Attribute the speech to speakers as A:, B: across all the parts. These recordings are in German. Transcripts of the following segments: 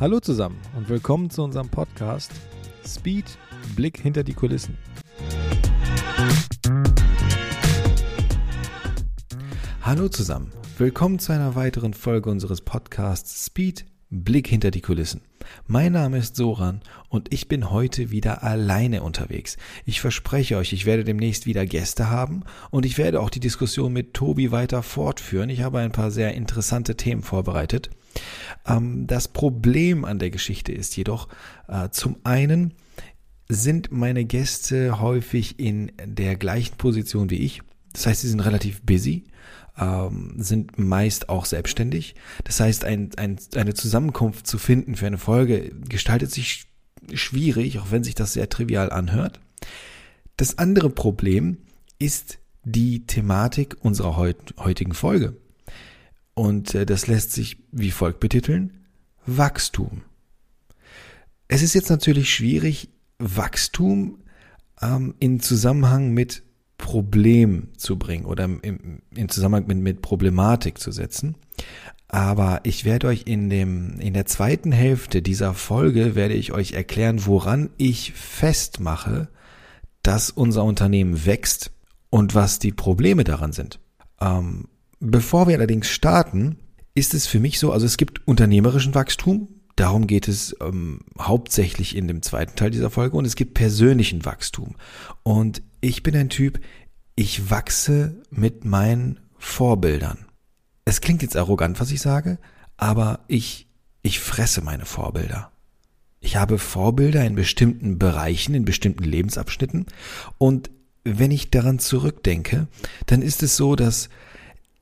A: Hallo zusammen und willkommen zu unserem Podcast Speed Blick hinter die Kulissen. Hallo zusammen, willkommen zu einer weiteren Folge unseres Podcasts Speed Blick hinter die Kulissen. Mein Name ist Soran und ich bin heute wieder alleine unterwegs. Ich verspreche euch, ich werde demnächst wieder Gäste haben und ich werde auch die Diskussion mit Tobi weiter fortführen. Ich habe ein paar sehr interessante Themen vorbereitet. Ähm, das Problem an der Geschichte ist jedoch äh, zum einen sind meine Gäste häufig in der gleichen Position wie ich. Das heißt, sie sind relativ busy ähm, sind meist auch selbstständig. Das heißt, ein, ein, eine Zusammenkunft zu finden für eine Folge gestaltet sich schwierig, auch wenn sich das sehr trivial anhört. Das andere Problem ist die Thematik unserer heut, heutigen Folge. Und äh, das lässt sich wie folgt betiteln. Wachstum. Es ist jetzt natürlich schwierig, Wachstum ähm, in Zusammenhang mit Problem zu bringen oder im, im Zusammenhang mit, mit Problematik zu setzen. Aber ich werde euch in dem, in der zweiten Hälfte dieser Folge werde ich euch erklären, woran ich festmache, dass unser Unternehmen wächst und was die Probleme daran sind. Ähm, bevor wir allerdings starten, ist es für mich so, also es gibt unternehmerischen Wachstum, darum geht es ähm, hauptsächlich in dem zweiten Teil dieser Folge und es gibt persönlichen Wachstum. Und ich bin ein Typ, ich wachse mit meinen Vorbildern. Es klingt jetzt arrogant, was ich sage, aber ich, ich fresse meine Vorbilder. Ich habe Vorbilder in bestimmten Bereichen, in bestimmten Lebensabschnitten und wenn ich daran zurückdenke, dann ist es so, dass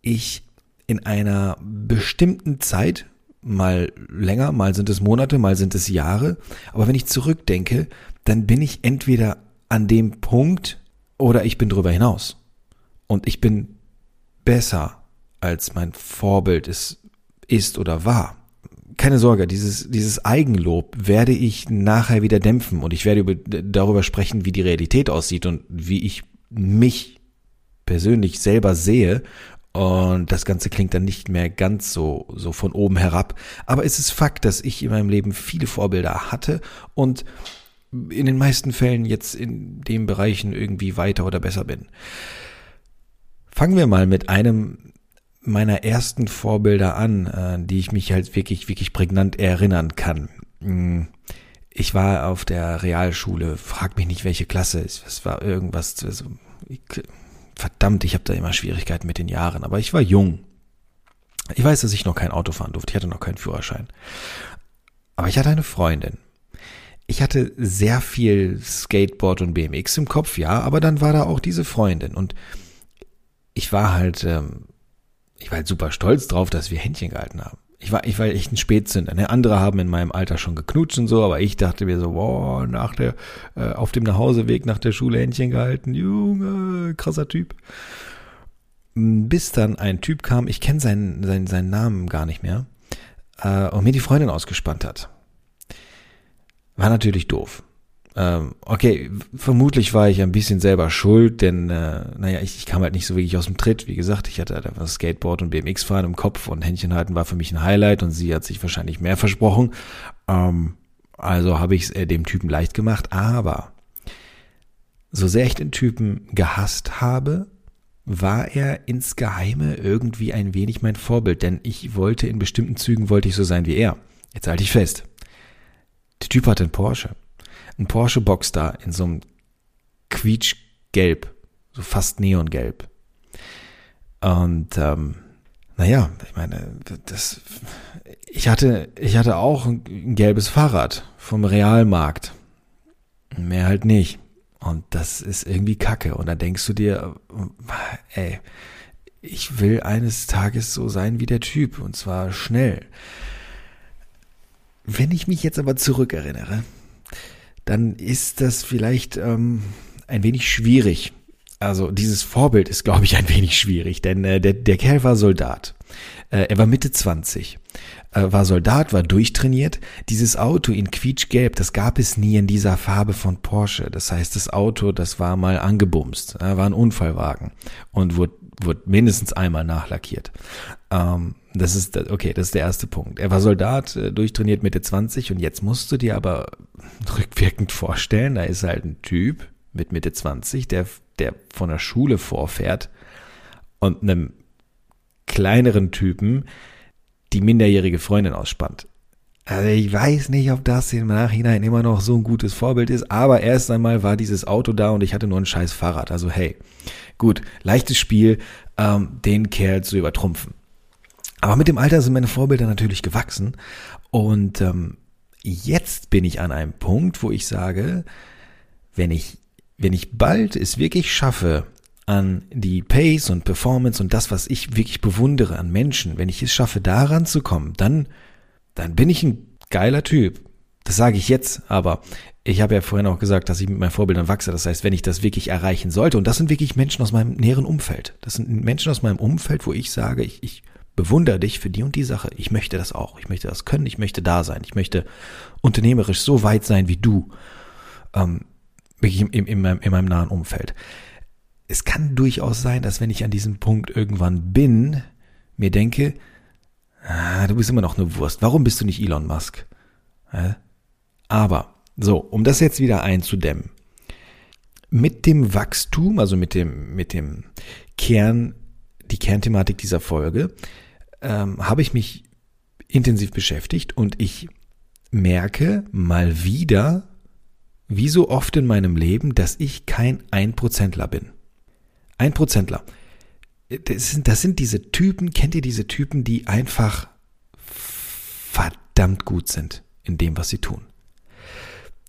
A: ich in einer bestimmten Zeit, mal länger, mal sind es Monate, mal sind es Jahre, aber wenn ich zurückdenke, dann bin ich entweder an dem Punkt, oder ich bin drüber hinaus. Und ich bin besser, als mein Vorbild es ist oder war. Keine Sorge, dieses, dieses Eigenlob werde ich nachher wieder dämpfen und ich werde über, darüber sprechen, wie die Realität aussieht und wie ich mich persönlich selber sehe und das Ganze klingt dann nicht mehr ganz so, so von oben herab. Aber es ist Fakt, dass ich in meinem Leben viele Vorbilder hatte und in den meisten Fällen jetzt in den Bereichen irgendwie weiter oder besser bin. Fangen wir mal mit einem meiner ersten Vorbilder an, äh, die ich mich halt wirklich, wirklich prägnant erinnern kann. Hm, ich war auf der Realschule, frag mich nicht, welche Klasse, es war irgendwas, also, verdammt, ich habe da immer Schwierigkeiten mit den Jahren, aber ich war jung. Ich weiß, dass ich noch kein Auto fahren durfte, ich hatte noch keinen Führerschein. Aber ich hatte eine Freundin ich hatte sehr viel Skateboard und BMX im Kopf, ja, aber dann war da auch diese Freundin und ich war halt, ähm, ich war halt super stolz drauf, dass wir Händchen gehalten haben. Ich war, ich war echt ein Spätzünder. Ne? Andere haben in meinem Alter schon geknutscht und so, aber ich dachte mir so, boah, nach der, äh, auf dem Nachhauseweg nach der Schule Händchen gehalten, Junge, krasser Typ. Bis dann ein Typ kam, ich kenne seinen, seinen, seinen Namen gar nicht mehr, äh, und mir die Freundin ausgespannt hat. War natürlich doof. Ähm, okay, vermutlich war ich ein bisschen selber schuld, denn äh, naja, ich, ich kam halt nicht so wirklich aus dem Tritt. Wie gesagt, ich hatte halt einfach Skateboard und BMX fahren im Kopf und Händchen halten war für mich ein Highlight und sie hat sich wahrscheinlich mehr versprochen. Ähm, also habe ich es äh, dem Typen leicht gemacht, aber so sehr ich den Typen gehasst habe, war er ins Geheime irgendwie ein wenig mein Vorbild, denn ich wollte in bestimmten Zügen wollte ich so sein wie er. Jetzt halte ich fest. Der Typ hatte einen Porsche. Ein Porsche Boxster in so einem quietschgelb, so fast neongelb. Und ähm, naja, ich meine, das, ich hatte, ich hatte auch ein, gelbes Fahrrad vom Realmarkt. Mehr halt nicht. Und das ist irgendwie kacke. Und dann denkst du dir, ey, ich will eines Tages so sein wie der Typ. Und zwar schnell. Wenn ich mich jetzt aber zurückerinnere, dann ist das vielleicht ähm, ein wenig schwierig. Also dieses Vorbild ist, glaube ich, ein wenig schwierig, denn äh, der, der Kerl war Soldat. Äh, er war Mitte 20, äh, war Soldat, war durchtrainiert. Dieses Auto in quietschgelb, das gab es nie in dieser Farbe von Porsche. Das heißt, das Auto, das war mal angebumst, äh, war ein Unfallwagen und wurde wurde mindestens einmal nachlackiert. Ähm, das ist, okay, das ist der erste Punkt. Er war Soldat, äh, durchtrainiert Mitte 20 und jetzt musst du dir aber rückwirkend vorstellen, da ist halt ein Typ mit Mitte 20, der, der von der Schule vorfährt und einem kleineren Typen die minderjährige Freundin ausspannt. Also ich weiß nicht, ob das im Nachhinein immer noch so ein gutes Vorbild ist, aber erst einmal war dieses Auto da und ich hatte nur ein scheiß Fahrrad. Also hey, gut, leichtes Spiel, ähm, den Kerl zu übertrumpfen. Aber mit dem Alter sind meine Vorbilder natürlich gewachsen und ähm, jetzt bin ich an einem Punkt, wo ich sage, wenn ich, wenn ich bald es wirklich schaffe, an die Pace und Performance und das, was ich wirklich bewundere an Menschen, wenn ich es schaffe, daran zu kommen, dann dann bin ich ein geiler Typ. Das sage ich jetzt, aber ich habe ja vorhin auch gesagt, dass ich mit meinen Vorbildern wachse. Das heißt, wenn ich das wirklich erreichen sollte, und das sind wirklich Menschen aus meinem näheren Umfeld. Das sind Menschen aus meinem Umfeld, wo ich sage, ich, ich bewundere dich für die und die Sache. Ich möchte das auch. Ich möchte das können. Ich möchte da sein. Ich möchte unternehmerisch so weit sein wie du. Ähm, wirklich in, in, in, meinem, in meinem nahen Umfeld. Es kann durchaus sein, dass wenn ich an diesem Punkt irgendwann bin, mir denke, Ah, du bist immer noch eine Wurst. Warum bist du nicht Elon Musk? Aber, so, um das jetzt wieder einzudämmen. Mit dem Wachstum, also mit dem, mit dem Kern, die Kernthematik dieser Folge, ähm, habe ich mich intensiv beschäftigt und ich merke mal wieder, wie so oft in meinem Leben, dass ich kein Einprozentler bin. Einprozentler das sind, das sind diese Typen, kennt ihr diese Typen, die einfach verdammt gut sind in dem, was sie tun?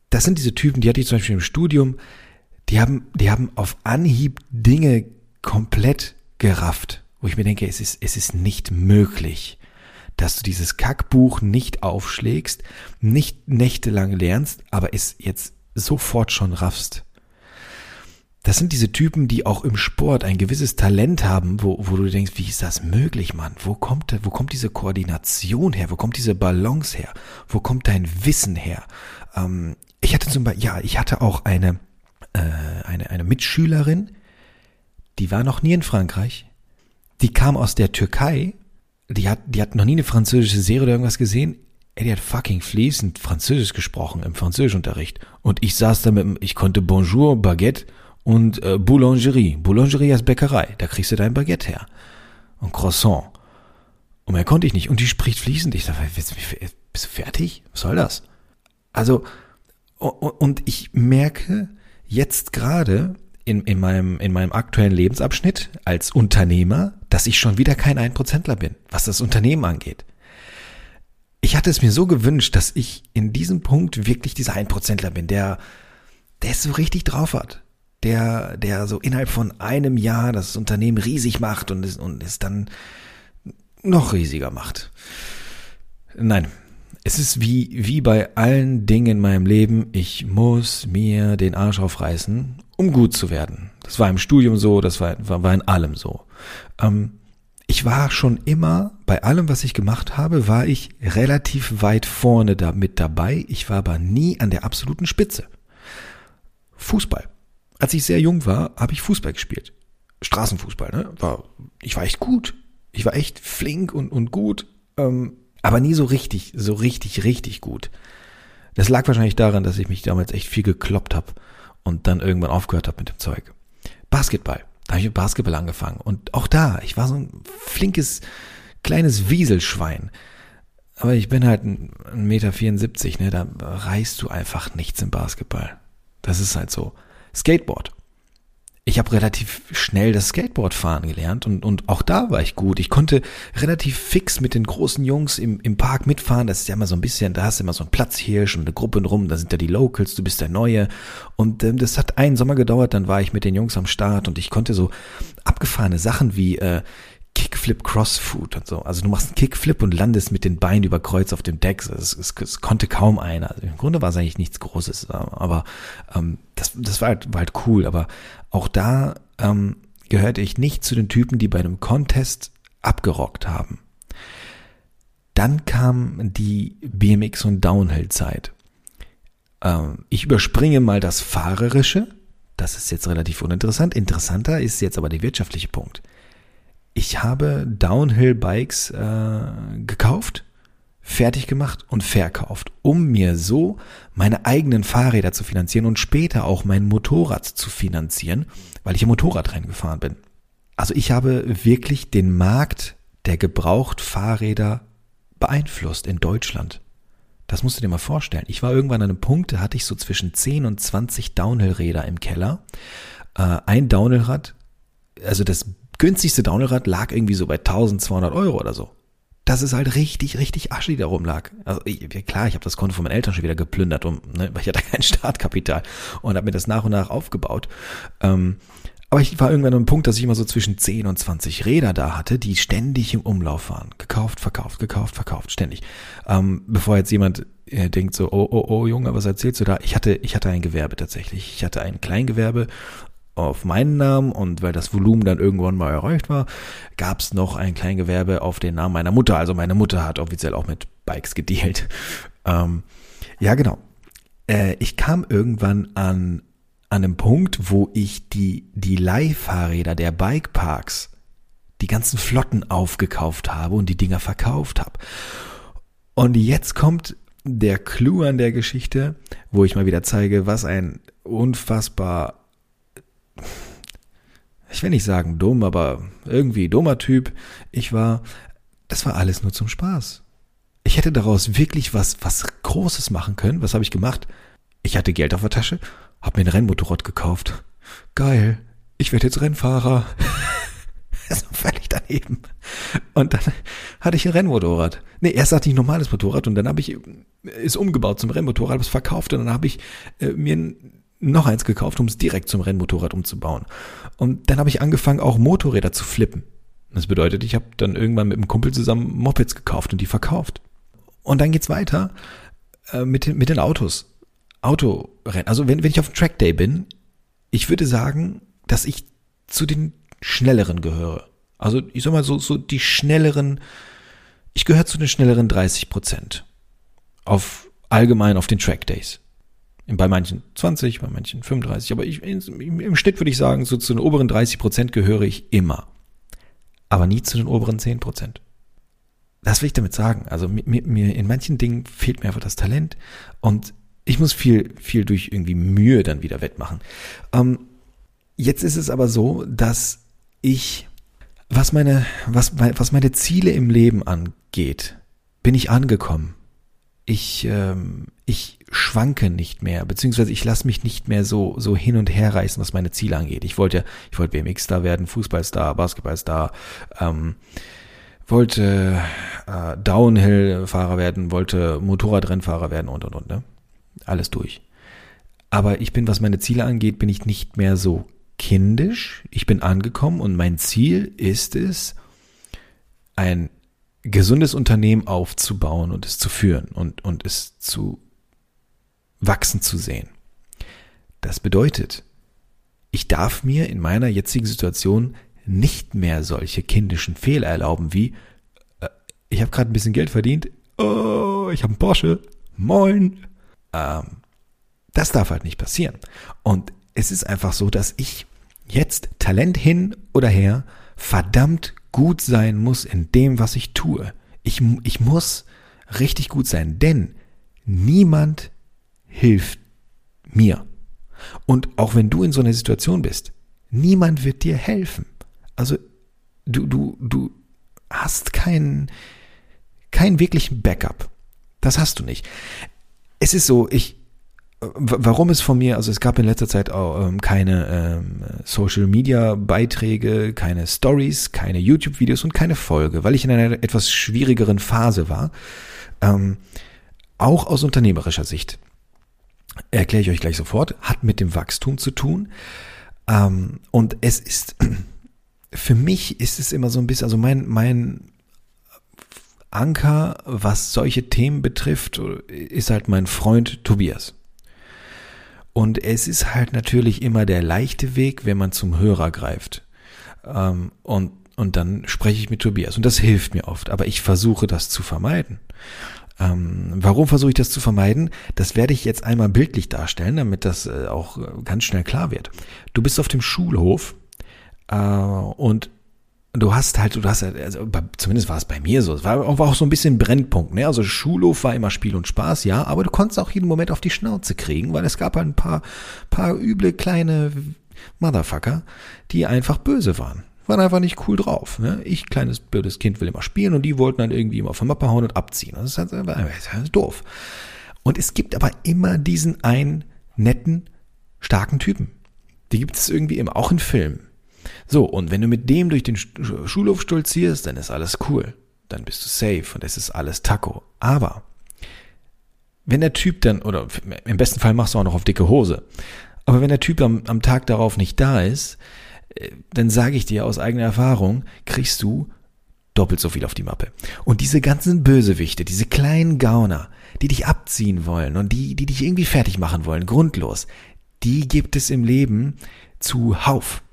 A: Das sind diese Typen, die hatte ich zum Beispiel im Studium, die haben, die haben auf Anhieb Dinge komplett gerafft, wo ich mir denke, es ist, es ist nicht möglich, dass du dieses Kackbuch nicht aufschlägst, nicht nächtelang lernst, aber es jetzt sofort schon raffst das sind diese Typen, die auch im Sport ein gewisses Talent haben, wo, wo du denkst, wie ist das möglich, Mann? Wo kommt, wo kommt diese Koordination her? Wo kommt diese Balance her? Wo kommt dein Wissen her? Ähm, ich hatte zum Beispiel, ja, ich hatte auch eine, äh, eine, eine Mitschülerin, die war noch nie in Frankreich. Die kam aus der Türkei. Die hat, die hat noch nie eine französische Serie oder irgendwas gesehen. Ey, die hat fucking fließend Französisch gesprochen im Französischunterricht. Und ich saß da mit, ich konnte Bonjour, Baguette und äh, Boulangerie. Boulangerie ist Bäckerei. Da kriegst du dein Baguette her. Und Croissant. Und mehr konnte ich nicht. Und die spricht fließend. Ich dachte, bist du fertig? Was soll das? Also, und ich merke jetzt gerade in, in, meinem, in meinem aktuellen Lebensabschnitt als Unternehmer, dass ich schon wieder kein Einprozentler bin, was das Unternehmen angeht. Ich hatte es mir so gewünscht, dass ich in diesem Punkt wirklich dieser Einprozentler bin, der, der es so richtig drauf hat der, der so innerhalb von einem Jahr das Unternehmen riesig macht und es, und es dann noch riesiger macht. Nein, es ist wie, wie bei allen Dingen in meinem Leben, ich muss mir den Arsch aufreißen, um gut zu werden. Das war im Studium so, das war, war, war in allem so. Ähm, ich war schon immer, bei allem, was ich gemacht habe, war ich relativ weit vorne da mit dabei. Ich war aber nie an der absoluten Spitze. Fußball als ich sehr jung war, habe ich Fußball gespielt. Straßenfußball, ne? War, ich war echt gut. Ich war echt flink und, und gut, ähm, aber nie so richtig, so richtig, richtig gut. Das lag wahrscheinlich daran, dass ich mich damals echt viel gekloppt habe und dann irgendwann aufgehört habe mit dem Zeug. Basketball. Da habe ich mit Basketball angefangen. Und auch da, ich war so ein flinkes, kleines Wieselschwein. Aber ich bin halt ein Meter, 74, ne? Da reißt du einfach nichts im Basketball. Das ist halt so. Skateboard. Ich habe relativ schnell das Skateboard fahren gelernt und, und auch da war ich gut. Ich konnte relativ fix mit den großen Jungs im, im Park mitfahren. Das ist ja immer so ein bisschen, da hast du immer so ein Platzhirsch und eine Gruppe rum, da sind ja die Locals, du bist der Neue. Und ähm, das hat einen Sommer gedauert, dann war ich mit den Jungs am Start und ich konnte so abgefahrene Sachen wie äh, Kickflip Crossfoot und so. Also du machst einen Kickflip und landest mit den Beinen über Kreuz auf dem Deck. Es, es, es konnte kaum einer. Also Im Grunde war es eigentlich nichts Großes, aber ähm, das, das war, halt, war halt cool. Aber auch da ähm, gehörte ich nicht zu den Typen, die bei einem Contest abgerockt haben. Dann kam die BMX und Downhill-Zeit. Ähm, ich überspringe mal das Fahrerische. Das ist jetzt relativ uninteressant. Interessanter ist jetzt aber der wirtschaftliche Punkt ich habe Downhill-Bikes äh, gekauft, fertig gemacht und verkauft, um mir so meine eigenen Fahrräder zu finanzieren und später auch mein Motorrad zu finanzieren, weil ich im Motorradrennen gefahren bin. Also ich habe wirklich den Markt der Gebrauchtfahrräder beeinflusst in Deutschland. Das musst du dir mal vorstellen. Ich war irgendwann an einem Punkt, da hatte ich so zwischen 10 und 20 Downhill-Räder im Keller. Äh, ein Downhill-Rad, also das günstigste Downhill-Rad lag irgendwie so bei 1200 Euro oder so. Das ist halt richtig, richtig Asche, die da rumlag. Also ich, klar, ich habe das Konto von meinen Eltern schon wieder geplündert, um, ne, weil ich hatte kein Startkapital und habe mir das nach und nach aufgebaut. Ähm, aber ich war irgendwann an einem Punkt, dass ich immer so zwischen 10 und 20 Räder da hatte, die ständig im Umlauf waren. Gekauft, verkauft, gekauft, verkauft, ständig. Ähm, bevor jetzt jemand äh, denkt so, oh, oh, oh, Junge, was erzählst du da? Ich hatte, ich hatte ein Gewerbe tatsächlich. Ich hatte ein Kleingewerbe auf meinen Namen und weil das Volumen dann irgendwann mal erreicht war, gab es noch ein Kleingewerbe auf den Namen meiner Mutter. Also meine Mutter hat offiziell auch mit Bikes gedealt. Ähm, ja, genau. Äh, ich kam irgendwann an an einem Punkt, wo ich die, die Leihfahrräder der Bikeparks, die ganzen Flotten aufgekauft habe und die Dinger verkauft habe. Und jetzt kommt der Clou an der Geschichte, wo ich mal wieder zeige, was ein unfassbar, ich will nicht sagen dumm, aber irgendwie dummer Typ ich war. Das war alles nur zum Spaß. Ich hätte daraus wirklich was, was Großes machen können. Was habe ich gemacht? Ich hatte Geld auf der Tasche hab mir ein Rennmotorrad gekauft. Geil. Ich werde jetzt Rennfahrer. Das ist völlig daneben. Und dann hatte ich ein Rennmotorrad. Nee, erst hatte ich ein normales Motorrad und dann habe ich es umgebaut zum Rennmotorrad, habe es verkauft und dann habe ich äh, mir noch eins gekauft, um es direkt zum Rennmotorrad umzubauen. Und dann habe ich angefangen, auch Motorräder zu flippen. Das bedeutet, ich habe dann irgendwann mit einem Kumpel zusammen Mopeds gekauft und die verkauft. Und dann geht's weiter äh, mit, den, mit den Autos. Autorennen. Also wenn, wenn ich auf Track Day bin, ich würde sagen, dass ich zu den schnelleren gehöre. Also ich sag mal so, so die schnelleren, ich gehöre zu den schnelleren 30 Prozent. Auf allgemein auf den Track Days. Bei manchen 20, bei manchen 35, aber ich, im Schnitt würde ich sagen, so zu den oberen 30 Prozent gehöre ich immer. Aber nie zu den oberen 10 Prozent. Das will ich damit sagen. Also mir, mir in manchen Dingen fehlt mir einfach das Talent und ich muss viel, viel durch irgendwie Mühe dann wieder wettmachen. Ähm, jetzt ist es aber so, dass ich, was meine, was, was meine Ziele im Leben angeht, bin ich angekommen. Ich, ähm, ich schwanke nicht mehr, beziehungsweise ich lasse mich nicht mehr so, so hin und her reißen, was meine Ziele angeht. Ich wollte, ich wollte BMX-Star werden, Fußballstar, Basketballstar, ähm, wollte äh, Downhill-Fahrer werden, wollte Motorradrennfahrer werden und und und. Ne? alles durch. Aber ich bin, was meine Ziele angeht, bin ich nicht mehr so kindisch. Ich bin angekommen und mein Ziel ist es, ein gesundes Unternehmen aufzubauen und es zu führen und, und es zu wachsen zu sehen. Das bedeutet, ich darf mir in meiner jetzigen Situation nicht mehr solche kindischen Fehler erlauben wie, äh, ich habe gerade ein bisschen Geld verdient, oh, ich habe einen Porsche, moin, ähm, das darf halt nicht passieren. Und es ist einfach so, dass ich jetzt Talent hin oder her verdammt gut sein muss in dem, was ich tue. Ich, ich muss richtig gut sein, denn niemand hilft mir. Und auch wenn du in so einer Situation bist, niemand wird dir helfen. Also du, du, du hast keinen, keinen wirklichen Backup. Das hast du nicht es ist so, ich, warum es von mir, also es gab in letzter Zeit auch ähm, keine ähm, Social Media Beiträge, keine Stories, keine YouTube Videos und keine Folge, weil ich in einer etwas schwierigeren Phase war. Ähm, auch aus unternehmerischer Sicht. Erkläre ich euch gleich sofort, hat mit dem Wachstum zu tun. Ähm, und es ist, für mich ist es immer so ein bisschen, also mein, mein Anker, was solche Themen betrifft, ist halt mein Freund Tobias. Und es ist halt natürlich immer der leichte Weg, wenn man zum Hörer greift. Ähm, und, und dann spreche ich mit Tobias. Und das hilft mir oft. Aber ich versuche das zu vermeiden. Ähm, warum versuche ich das zu vermeiden? Das werde ich jetzt einmal bildlich darstellen, damit das äh, auch ganz schnell klar wird. Du bist auf dem Schulhof äh, und du hast halt, du hast halt, also zumindest war es bei mir so, es war auch, so ein bisschen Brennpunkt, ne? Also Schulhof war immer Spiel und Spaß, ja, aber du konntest auch jeden Moment auf die Schnauze kriegen, weil es gab halt ein paar, paar üble kleine Motherfucker, die einfach böse waren. Waren einfach nicht cool drauf. Ne? Ich, kleines blödes Kind, will immer spielen und die wollten dann irgendwie immer auf der Mappe hauen und abziehen. Das ist halt, das ist halt doof. Und es gibt aber immer diesen einen netten, starken Typen. Die gibt es irgendwie immer, auch in Filmen. So, und wenn du mit dem durch den Schulhof stolzierst, dann ist alles cool. Dann bist du safe und es ist alles Taco. Aber wenn der Typ dann, oder im besten Fall machst du auch noch auf dicke Hose, aber wenn der Typ am, am Tag darauf nicht da ist, äh, dann sage ich dir aus eigener Erfahrung, kriegst du doppelt so viel auf die Mappe. Und diese ganzen Bösewichte, diese kleinen Gauner, die dich abziehen wollen und die, die dich irgendwie fertig machen wollen, grundlos, die gibt es im Leben zuhauf.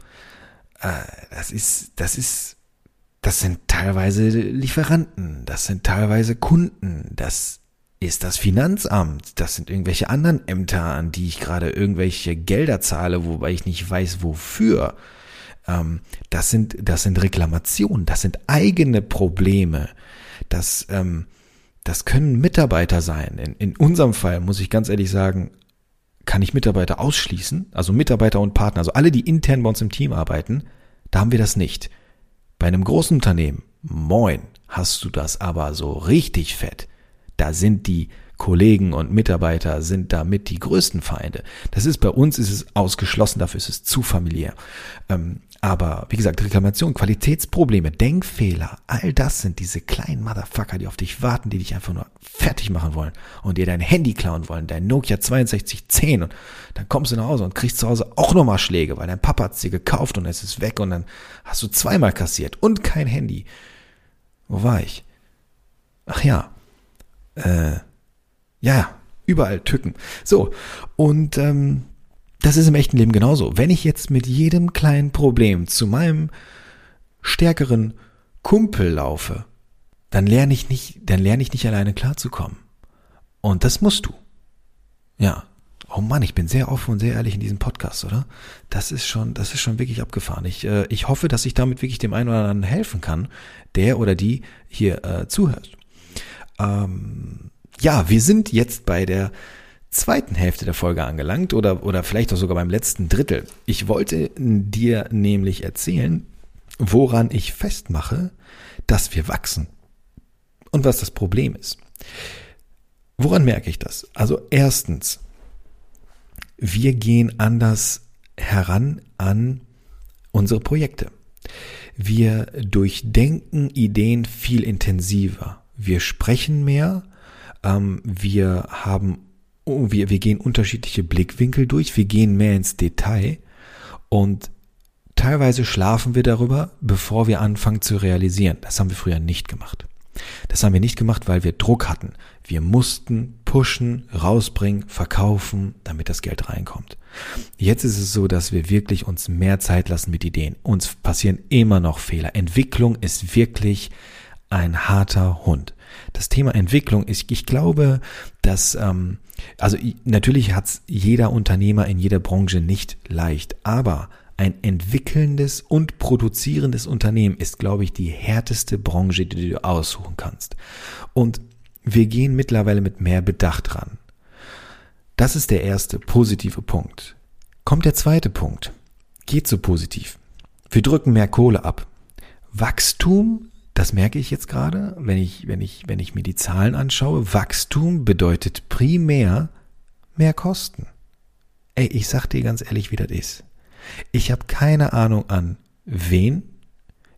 A: Äh, das ist, das ist, das sind teilweise Lieferanten, das sind teilweise Kunden, das ist das Finanzamt, das sind irgendwelche anderen Ämter, an die ich gerade irgendwelche Gelder zahle, wobei ich nicht weiß wofür. Ähm, das sind, das sind Reklamationen, das sind eigene Probleme. Das, ähm, das können Mitarbeiter sein. In, in unserem Fall muss ich ganz ehrlich sagen, kann ich Mitarbeiter ausschließen, also Mitarbeiter und Partner, also alle, die intern bei uns im Team arbeiten, da haben wir das nicht. Bei einem großen Unternehmen, moin, hast du das aber so richtig fett. Da sind die Kollegen und Mitarbeiter sind damit die größten Feinde. Das ist bei uns ist es ausgeschlossen, dafür ist es zu familiär. Ähm, aber wie gesagt, Reklamation, Qualitätsprobleme, Denkfehler, all das sind diese kleinen Motherfucker, die auf dich warten, die dich einfach nur fertig machen wollen und dir dein Handy klauen wollen, dein Nokia 6210 und dann kommst du nach Hause und kriegst zu Hause auch nochmal Schläge, weil dein Papa hat's dir gekauft und es ist weg und dann hast du zweimal kassiert und kein Handy. Wo war ich? Ach ja, äh, ja, überall Tücken. So, und ähm, das ist im echten Leben genauso. Wenn ich jetzt mit jedem kleinen Problem zu meinem stärkeren Kumpel laufe, dann lerne ich nicht, dann lerne ich nicht alleine klarzukommen. Und das musst du. Ja. Oh Mann, ich bin sehr offen und sehr ehrlich in diesem Podcast, oder? Das ist schon, das ist schon wirklich abgefahren. Ich, äh, ich hoffe, dass ich damit wirklich dem einen oder anderen helfen kann, der oder die hier äh, zuhört. Ähm, ja, wir sind jetzt bei der zweiten Hälfte der Folge angelangt oder, oder vielleicht auch sogar beim letzten Drittel. Ich wollte dir nämlich erzählen, woran ich festmache, dass wir wachsen und was das Problem ist. Woran merke ich das? Also erstens, wir gehen anders heran an unsere Projekte. Wir durchdenken Ideen viel intensiver. Wir sprechen mehr. Ähm, wir haben oh, wir, wir gehen unterschiedliche Blickwinkel durch, wir gehen mehr ins Detail und teilweise schlafen wir darüber, bevor wir anfangen zu realisieren. Das haben wir früher nicht gemacht. Das haben wir nicht gemacht, weil wir Druck hatten. Wir mussten pushen, rausbringen, verkaufen, damit das Geld reinkommt. Jetzt ist es so, dass wir wirklich uns mehr Zeit lassen mit Ideen. Uns passieren immer noch Fehler. Entwicklung ist wirklich ein harter Hund. Das Thema Entwicklung ist, ich glaube, dass, ähm, also natürlich hat es jeder Unternehmer in jeder Branche nicht leicht, aber ein entwickelndes und produzierendes Unternehmen ist, glaube ich, die härteste Branche, die du aussuchen kannst. Und wir gehen mittlerweile mit mehr Bedacht ran. Das ist der erste positive Punkt. Kommt der zweite Punkt. Geht so positiv. Wir drücken mehr Kohle ab. Wachstum das merke ich jetzt gerade, wenn ich, wenn ich, wenn ich mir die Zahlen anschaue. Wachstum bedeutet primär mehr Kosten. Ey, ich sag dir ganz ehrlich, wie das ist. Ich habe keine Ahnung an wen.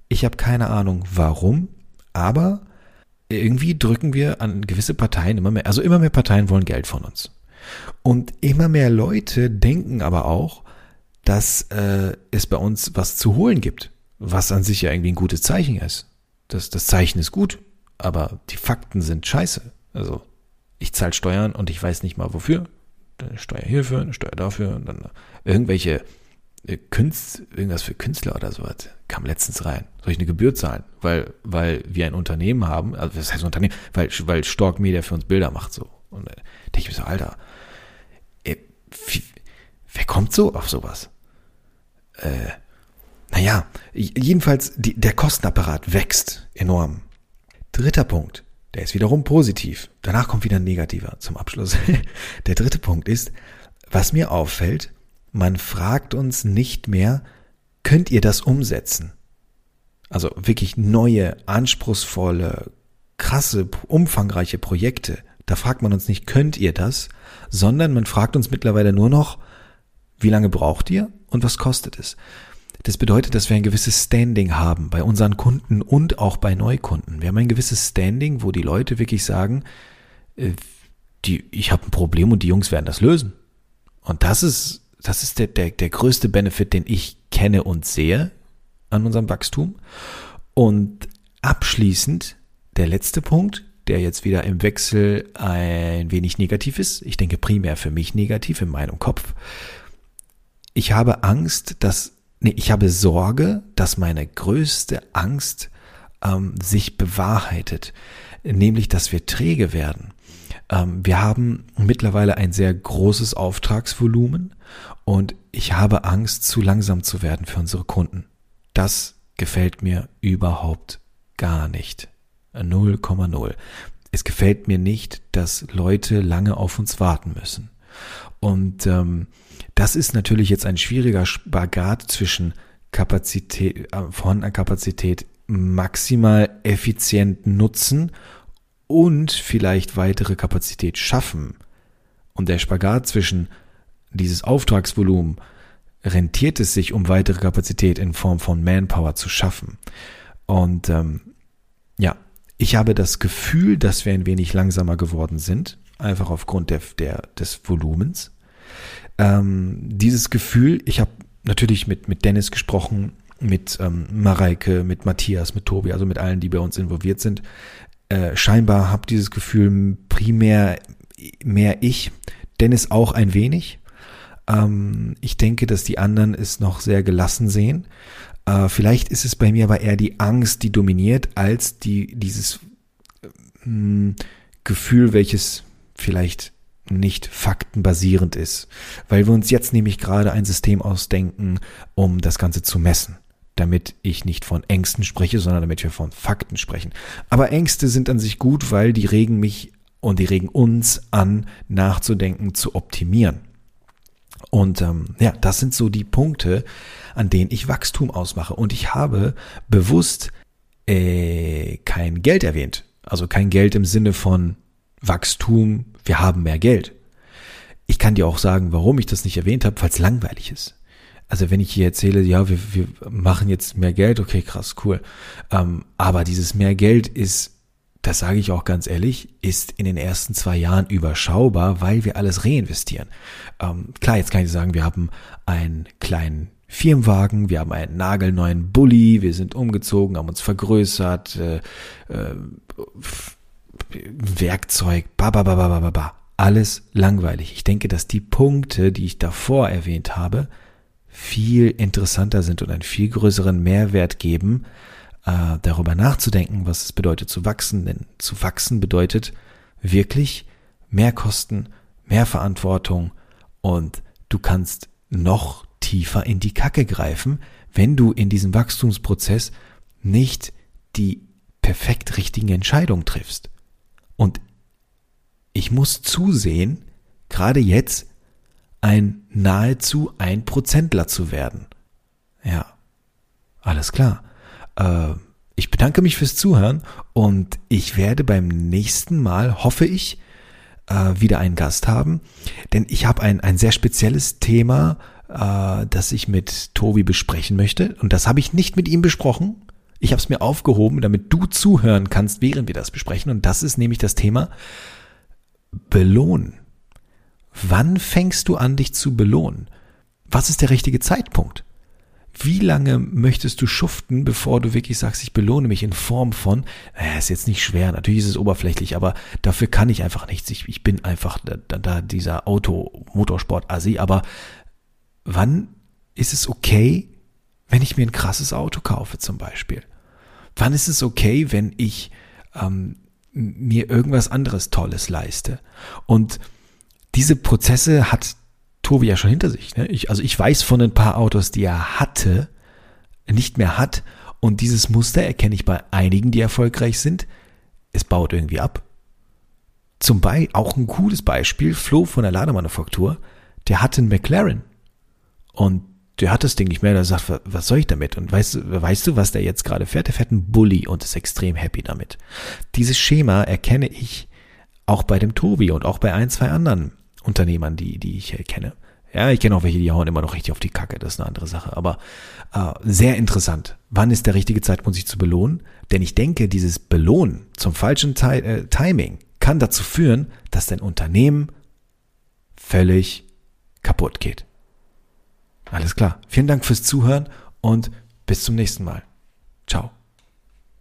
A: Ich habe keine Ahnung warum. Aber irgendwie drücken wir an gewisse Parteien immer mehr, also immer mehr Parteien wollen Geld von uns. Und immer mehr Leute denken aber auch, dass äh, es bei uns was zu holen gibt, was an sich ja irgendwie ein gutes Zeichen ist das, das Zeichen ist gut, aber die Fakten sind scheiße. Also ich zahle Steuern und ich weiß nicht mal wofür. Eine Steuer hierfür, eine Steuer dafür und dann irgendwelche äh, Künst, irgendwas für Künstler oder sowas kam letztens rein. Soll ich eine Gebühr zahlen? Weil, weil wir ein Unternehmen haben, also das heißt Unternehmen, weil, weil Stork Media für uns Bilder macht so. Und äh, denke ich mir so, Alter, ey, wie, wer kommt so auf sowas? Äh, naja, jedenfalls die, der Kostenapparat wächst enorm. Dritter Punkt, der ist wiederum positiv. Danach kommt wieder ein negativer zum Abschluss. Der dritte Punkt ist, was mir auffällt, man fragt uns nicht mehr, könnt ihr das umsetzen? Also wirklich neue, anspruchsvolle, krasse, umfangreiche Projekte. Da fragt man uns nicht, könnt ihr das? Sondern man fragt uns mittlerweile nur noch, wie lange braucht ihr und was kostet es? Das bedeutet, dass wir ein gewisses Standing haben bei unseren Kunden und auch bei Neukunden. Wir haben ein gewisses Standing, wo die Leute wirklich sagen, äh, die, ich habe ein Problem und die Jungs werden das lösen. Und das ist, das ist der, der, der größte Benefit, den ich kenne und sehe an unserem Wachstum. Und abschließend der letzte Punkt, der jetzt wieder im Wechsel ein wenig negativ ist. Ich denke primär für mich negativ in meinem Kopf. Ich habe Angst, dass nee, ich habe Sorge, dass meine größte Angst ähm, sich bewahrheitet, nämlich dass wir träge werden. Ähm, wir haben mittlerweile ein sehr großes Auftragsvolumen und ich habe Angst, zu langsam zu werden für unsere Kunden. Das gefällt mir überhaupt gar nicht. 0,0. Es gefällt mir nicht, dass Leute lange auf uns warten müssen. Und ähm, das ist natürlich jetzt ein schwieriger Spagat zwischen Kapazität, äh, vorhandener Kapazität maximal effizient nutzen und vielleicht weitere Kapazität schaffen. Und der Spagat zwischen dieses Auftragsvolumen rentiert es sich, um weitere Kapazität in Form von Manpower zu schaffen. Und ähm, ja, ich habe das Gefühl, dass wir ein wenig langsamer geworden sind einfach aufgrund der, der, des Volumens. Ähm, dieses Gefühl, ich habe natürlich mit, mit Dennis gesprochen, mit ähm, Mareike, mit Matthias, mit Tobi, also mit allen, die bei uns involviert sind. Äh, scheinbar habe dieses Gefühl primär mehr ich, Dennis auch ein wenig. Ähm, ich denke, dass die anderen es noch sehr gelassen sehen. Äh, vielleicht ist es bei mir aber eher die Angst, die dominiert, als die, dieses äh, Gefühl, welches vielleicht nicht faktenbasierend ist, weil wir uns jetzt nämlich gerade ein System ausdenken, um das Ganze zu messen, damit ich nicht von Ängsten spreche, sondern damit wir von Fakten sprechen. Aber Ängste sind an sich gut, weil die regen mich und die regen uns an, nachzudenken, zu optimieren. Und ähm, ja, das sind so die Punkte, an denen ich Wachstum ausmache. Und ich habe bewusst äh, kein Geld erwähnt. Also kein Geld im Sinne von Wachstum, wir haben mehr Geld. Ich kann dir auch sagen, warum ich das nicht erwähnt habe, es langweilig ist. Also wenn ich hier erzähle, ja, wir, wir machen jetzt mehr Geld, okay, krass, cool. Ähm, aber dieses mehr Geld ist, das sage ich auch ganz ehrlich, ist in den ersten zwei Jahren überschaubar, weil wir alles reinvestieren. Ähm, klar, jetzt kann ich sagen, wir haben einen kleinen Firmenwagen, wir haben einen nagelneuen Bulli, wir sind umgezogen, haben uns vergrößert, äh, äh, Werkzeug, ba, ba, ba, ba, ba, ba. Alles langweilig. Ich denke, dass die Punkte, die ich davor erwähnt habe, viel interessanter sind und einen viel größeren Mehrwert geben, äh, darüber nachzudenken, was es bedeutet zu wachsen. Denn zu wachsen bedeutet wirklich mehr Kosten, mehr Verantwortung und du kannst noch tiefer in die Kacke greifen, wenn du in diesem Wachstumsprozess nicht die perfekt richtigen Entscheidungen triffst. Und ich muss zusehen, gerade jetzt ein nahezu ein Prozentler zu werden. Ja, alles klar. Äh, ich bedanke mich fürs Zuhören und ich werde beim nächsten Mal, hoffe ich, äh, wieder einen Gast haben, denn ich habe ein, ein sehr spezielles Thema, äh, das ich mit Tobi besprechen möchte und das habe ich nicht mit ihm besprochen, ich habe es mir aufgehoben, damit du zuhören kannst, während wir das besprechen. Und das ist nämlich das Thema Belohnen. Wann fängst du an, dich zu belohnen? Was ist der richtige Zeitpunkt? Wie lange möchtest du schuften, bevor du wirklich sagst, ich belohne mich in Form von, naja, ist jetzt nicht schwer, natürlich ist es oberflächlich, aber dafür kann ich einfach nichts. Ich, ich bin einfach da, da dieser Auto-Motorsport-Assi, aber wann ist es okay, wenn ich mir ein krasses Auto kaufe zum Beispiel? Wann ist es okay, wenn ich ähm, mir irgendwas anderes Tolles leiste? Und diese Prozesse hat Tobi ja schon hinter sich. Ne? Ich, also ich weiß von ein paar Autos, die er hatte, nicht mehr hat. Und dieses Muster erkenne ich bei einigen, die erfolgreich sind. Es baut irgendwie ab. Zum Beispiel auch ein cooles Beispiel, Flo von der Lademanufaktur, der hat einen McLaren. Und der hat das Ding nicht mehr, der sagt, was soll ich damit? Und weißt, weißt du, was der jetzt gerade fährt? Der fährt einen Bulli und ist extrem happy damit. Dieses Schema erkenne ich auch bei dem Tobi und auch bei ein, zwei anderen Unternehmern, die, die ich kenne. Ja, ich kenne auch welche, die hauen immer noch richtig auf die Kacke, das ist eine andere Sache. Aber äh, sehr interessant. Wann ist der richtige Zeitpunkt, sich zu belohnen? Denn ich denke, dieses Belohnen zum falschen Ti äh, Timing kann dazu führen, dass dein Unternehmen völlig kaputt geht. Alles klar. Vielen Dank fürs Zuhören und bis zum nächsten Mal. Ciao.